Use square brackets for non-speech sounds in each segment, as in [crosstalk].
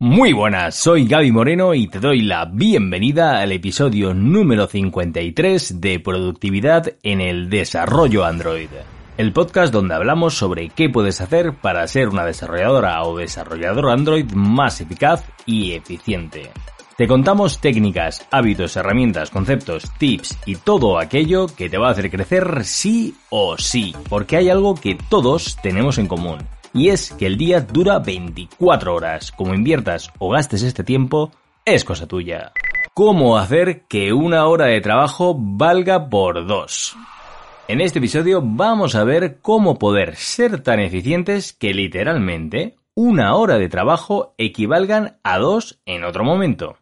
Muy buenas, soy Gaby Moreno y te doy la bienvenida al episodio número 53 de Productividad en el Desarrollo Android. El podcast donde hablamos sobre qué puedes hacer para ser una desarrolladora o desarrollador Android más eficaz y eficiente. Te contamos técnicas, hábitos, herramientas, conceptos, tips y todo aquello que te va a hacer crecer sí o sí, porque hay algo que todos tenemos en común y es que el día dura 24 horas. Como inviertas o gastes este tiempo, es cosa tuya. ¿Cómo hacer que una hora de trabajo valga por dos? En este episodio vamos a ver cómo poder ser tan eficientes que literalmente una hora de trabajo equivalgan a dos en otro momento.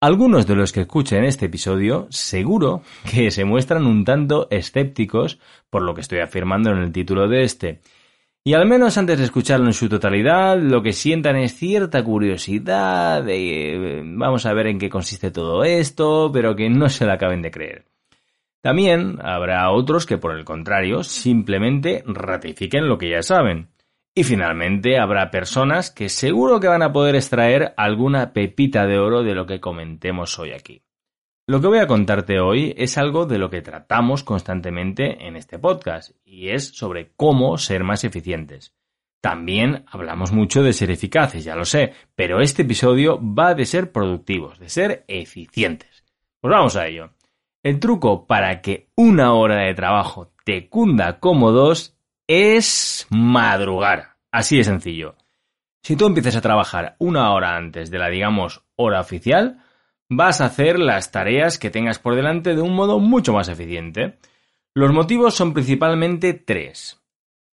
Algunos de los que escuchen este episodio seguro que se muestran un tanto escépticos por lo que estoy afirmando en el título de este, y al menos antes de escucharlo en su totalidad, lo que sientan es cierta curiosidad de eh, vamos a ver en qué consiste todo esto, pero que no se la acaben de creer. También habrá otros que por el contrario simplemente ratifiquen lo que ya saben. Y finalmente habrá personas que seguro que van a poder extraer alguna pepita de oro de lo que comentemos hoy aquí. Lo que voy a contarte hoy es algo de lo que tratamos constantemente en este podcast y es sobre cómo ser más eficientes. También hablamos mucho de ser eficaces, ya lo sé, pero este episodio va de ser productivos, de ser eficientes. Pues vamos a ello. El truco para que una hora de trabajo te cunda como dos es madrugar. Así de sencillo. Si tú empiezas a trabajar una hora antes de la, digamos, hora oficial, vas a hacer las tareas que tengas por delante de un modo mucho más eficiente. Los motivos son principalmente tres.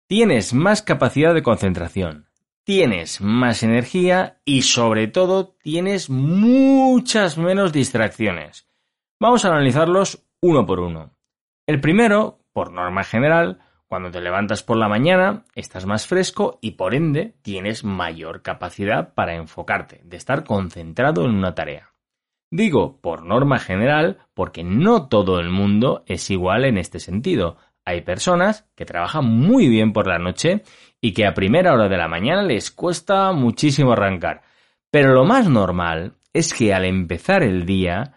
Tienes más capacidad de concentración, tienes más energía y sobre todo tienes muchas menos distracciones. Vamos a analizarlos uno por uno. El primero, por norma general, cuando te levantas por la mañana, estás más fresco y por ende tienes mayor capacidad para enfocarte, de estar concentrado en una tarea. Digo por norma general porque no todo el mundo es igual en este sentido. Hay personas que trabajan muy bien por la noche y que a primera hora de la mañana les cuesta muchísimo arrancar. Pero lo más normal es que al empezar el día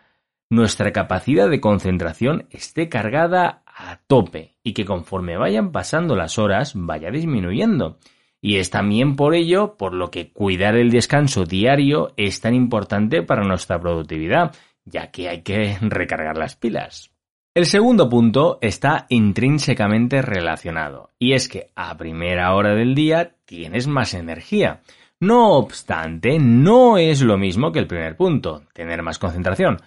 nuestra capacidad de concentración esté cargada a tope y que conforme vayan pasando las horas vaya disminuyendo. Y es también por ello por lo que cuidar el descanso diario es tan importante para nuestra productividad, ya que hay que recargar las pilas. El segundo punto está intrínsecamente relacionado, y es que a primera hora del día tienes más energía. No obstante, no es lo mismo que el primer punto, tener más concentración.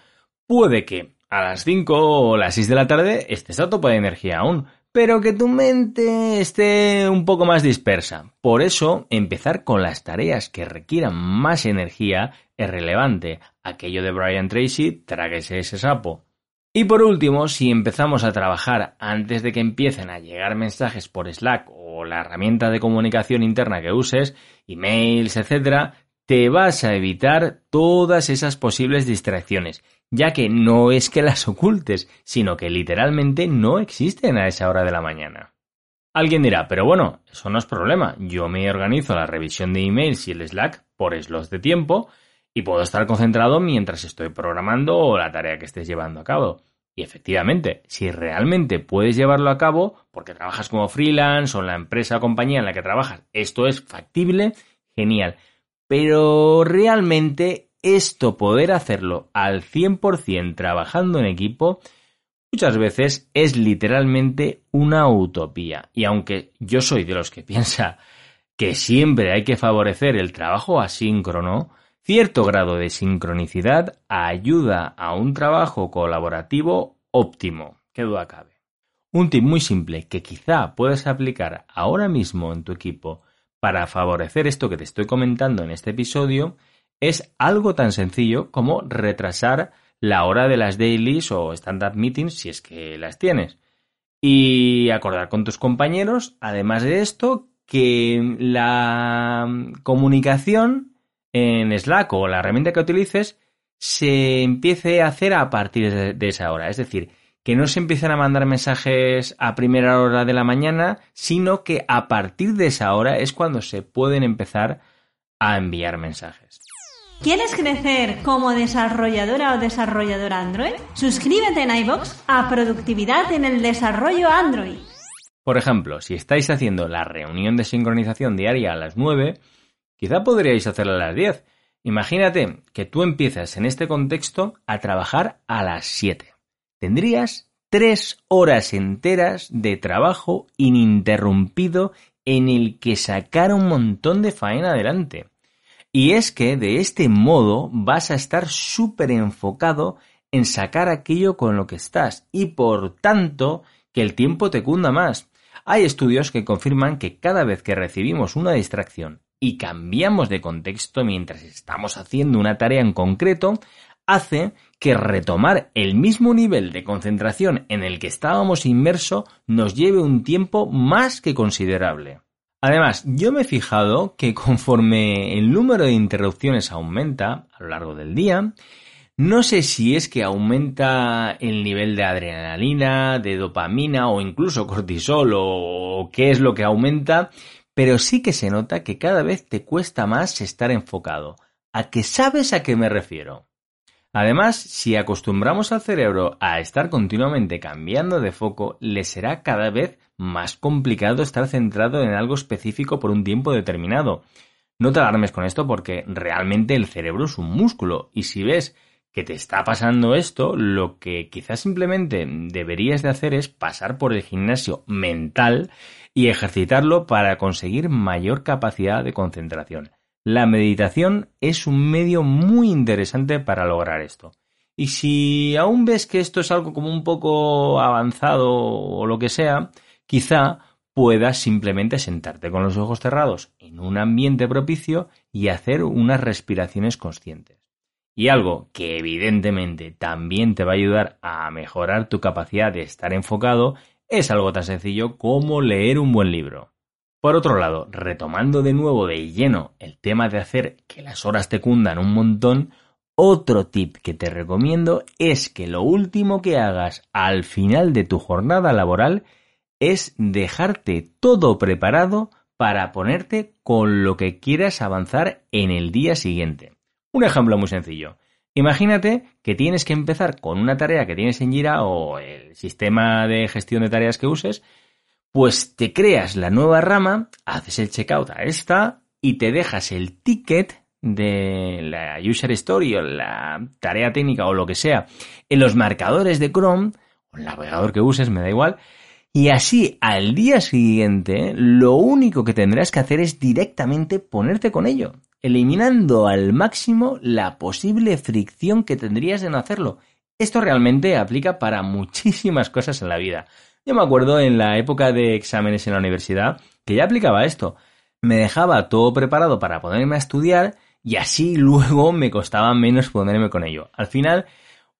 Puede que a las 5 o las 6 de la tarde estés a tope de energía aún, pero que tu mente esté un poco más dispersa. Por eso, empezar con las tareas que requieran más energía es relevante. Aquello de Brian Tracy, tráguese ese sapo. Y por último, si empezamos a trabajar antes de que empiecen a llegar mensajes por Slack o la herramienta de comunicación interna que uses, emails, etc., te vas a evitar todas esas posibles distracciones ya que no es que las ocultes, sino que literalmente no existen a esa hora de la mañana. Alguien dirá, pero bueno, eso no es problema, yo me organizo la revisión de emails y el Slack por slots de tiempo y puedo estar concentrado mientras estoy programando la tarea que estés llevando a cabo. Y efectivamente, si realmente puedes llevarlo a cabo, porque trabajas como freelance o en la empresa o compañía en la que trabajas, esto es factible, genial. Pero realmente esto poder hacerlo al 100% trabajando en equipo, muchas veces es literalmente una utopía. Y aunque yo soy de los que [laughs] piensa que siempre hay que favorecer el trabajo asíncrono, cierto grado de sincronicidad ayuda a un trabajo colaborativo óptimo. Qué duda cabe. Un tip muy simple que quizá puedas aplicar ahora mismo en tu equipo para favorecer esto que te estoy comentando en este episodio es algo tan sencillo como retrasar la hora de las dailies o stand-up meetings si es que las tienes. Y acordar con tus compañeros, además de esto, que la comunicación en Slack o la herramienta que utilices se empiece a hacer a partir de esa hora. Es decir, que no se empiecen a mandar mensajes a primera hora de la mañana, sino que a partir de esa hora es cuando se pueden empezar a enviar mensajes. ¿Quieres crecer como desarrolladora o desarrollador Android? Suscríbete en iBox a Productividad en el Desarrollo Android. Por ejemplo, si estáis haciendo la reunión de sincronización diaria a las 9, quizá podríais hacerla a las 10. Imagínate que tú empiezas en este contexto a trabajar a las 7. Tendrías tres horas enteras de trabajo ininterrumpido en el que sacar un montón de faena adelante. Y es que de este modo vas a estar súper enfocado en sacar aquello con lo que estás y por tanto que el tiempo te cunda más. Hay estudios que confirman que cada vez que recibimos una distracción y cambiamos de contexto mientras estamos haciendo una tarea en concreto, hace que retomar el mismo nivel de concentración en el que estábamos inmerso nos lleve un tiempo más que considerable. Además, yo me he fijado que conforme el número de interrupciones aumenta a lo largo del día, no sé si es que aumenta el nivel de adrenalina, de dopamina o incluso cortisol o qué es lo que aumenta, pero sí que se nota que cada vez te cuesta más estar enfocado. ¿A qué sabes a qué me refiero? Además, si acostumbramos al cerebro a estar continuamente cambiando de foco, le será cada vez más complicado estar centrado en algo específico por un tiempo determinado. No te alarmes con esto porque realmente el cerebro es un músculo y si ves que te está pasando esto, lo que quizás simplemente deberías de hacer es pasar por el gimnasio mental y ejercitarlo para conseguir mayor capacidad de concentración. La meditación es un medio muy interesante para lograr esto. Y si aún ves que esto es algo como un poco avanzado o lo que sea, quizá puedas simplemente sentarte con los ojos cerrados en un ambiente propicio y hacer unas respiraciones conscientes. Y algo que evidentemente también te va a ayudar a mejorar tu capacidad de estar enfocado es algo tan sencillo como leer un buen libro. Por otro lado, retomando de nuevo de lleno el tema de hacer que las horas te cundan un montón, otro tip que te recomiendo es que lo último que hagas al final de tu jornada laboral es dejarte todo preparado para ponerte con lo que quieras avanzar en el día siguiente. Un ejemplo muy sencillo. Imagínate que tienes que empezar con una tarea que tienes en Jira o el sistema de gestión de tareas que uses pues te creas la nueva rama, haces el checkout a esta y te dejas el ticket de la user story o la tarea técnica o lo que sea en los marcadores de Chrome o el navegador que uses, me da igual. Y así al día siguiente lo único que tendrás que hacer es directamente ponerte con ello, eliminando al máximo la posible fricción que tendrías de no hacerlo. Esto realmente aplica para muchísimas cosas en la vida. Yo me acuerdo en la época de exámenes en la universidad que ya aplicaba esto. Me dejaba todo preparado para ponerme a estudiar y así [laughs] luego me costaba menos ponerme con ello. Al final,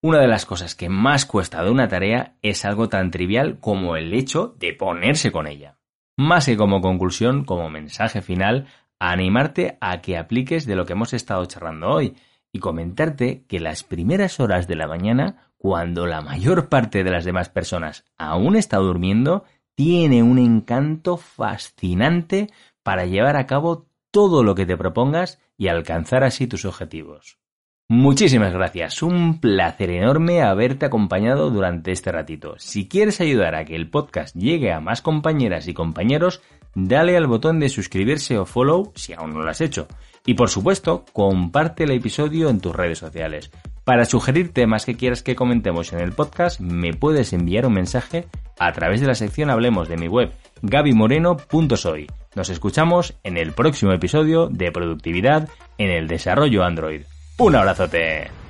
una de las cosas que más cuesta de una tarea es algo tan trivial como el hecho de ponerse con ella. Más que como conclusión, como mensaje final, animarte a que apliques de lo que hemos estado charlando hoy y comentarte que las primeras horas de la mañana cuando la mayor parte de las demás personas aún está durmiendo, tiene un encanto fascinante para llevar a cabo todo lo que te propongas y alcanzar así tus objetivos. Muchísimas gracias, un placer enorme haberte acompañado durante este ratito. Si quieres ayudar a que el podcast llegue a más compañeras y compañeros, dale al botón de suscribirse o follow si aún no lo has hecho. Y por supuesto, comparte el episodio en tus redes sociales. Para sugerir temas que quieras que comentemos en el podcast, me puedes enviar un mensaje a través de la sección Hablemos de mi web, gabimoreno.soy. Nos escuchamos en el próximo episodio de Productividad en el Desarrollo Android. ¡Un abrazote!